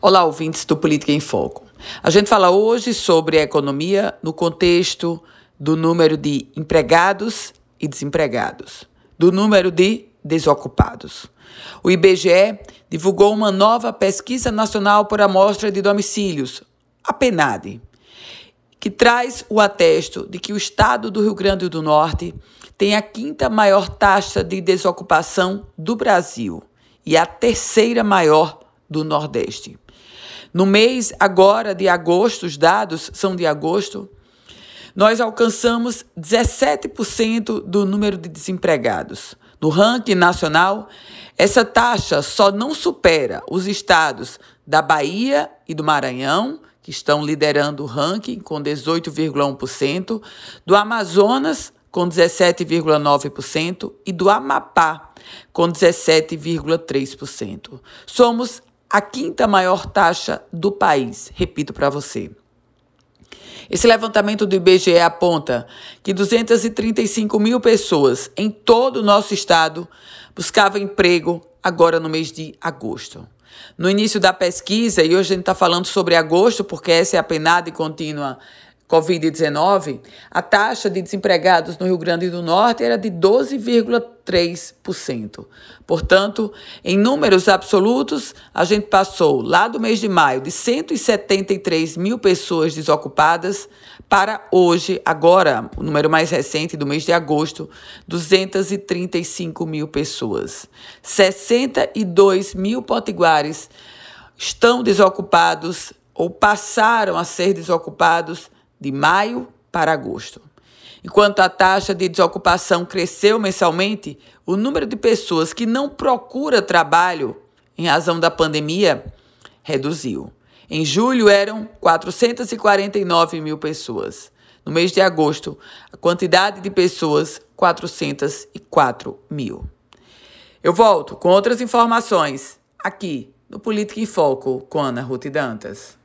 Olá, ouvintes do Política em Foco. A gente fala hoje sobre a economia no contexto do número de empregados e desempregados, do número de desocupados. O IBGE divulgou uma nova pesquisa nacional por amostra de domicílios, a PENAD, que traz o atesto de que o estado do Rio Grande do Norte tem a quinta maior taxa de desocupação do Brasil e a terceira maior do Nordeste. No mês agora de agosto, os dados são de agosto, nós alcançamos 17% do número de desempregados. No ranking nacional, essa taxa só não supera os estados da Bahia e do Maranhão, que estão liderando o ranking com 18,1%, do Amazonas com 17,9% e do Amapá com 17,3%. Somos a quinta maior taxa do país, repito para você. Esse levantamento do IBGE aponta que 235 mil pessoas em todo o nosso estado buscavam emprego agora no mês de agosto. No início da pesquisa, e hoje a gente está falando sobre agosto, porque essa é a penada e contínua Covid-19, a taxa de desempregados no Rio Grande do Norte era de 12,3%. Portanto, em números absolutos, a gente passou lá do mês de maio de 173 mil pessoas desocupadas para hoje, agora, o número mais recente do mês de agosto, 235 mil pessoas. 62 mil potiguares estão desocupados ou passaram a ser desocupados de maio para agosto. Enquanto a taxa de desocupação cresceu mensalmente, o número de pessoas que não procura trabalho em razão da pandemia reduziu. Em julho eram 449 mil pessoas. No mês de agosto, a quantidade de pessoas 404 mil. Eu volto com outras informações aqui no Política em Foco com Ana Ruth Dantas.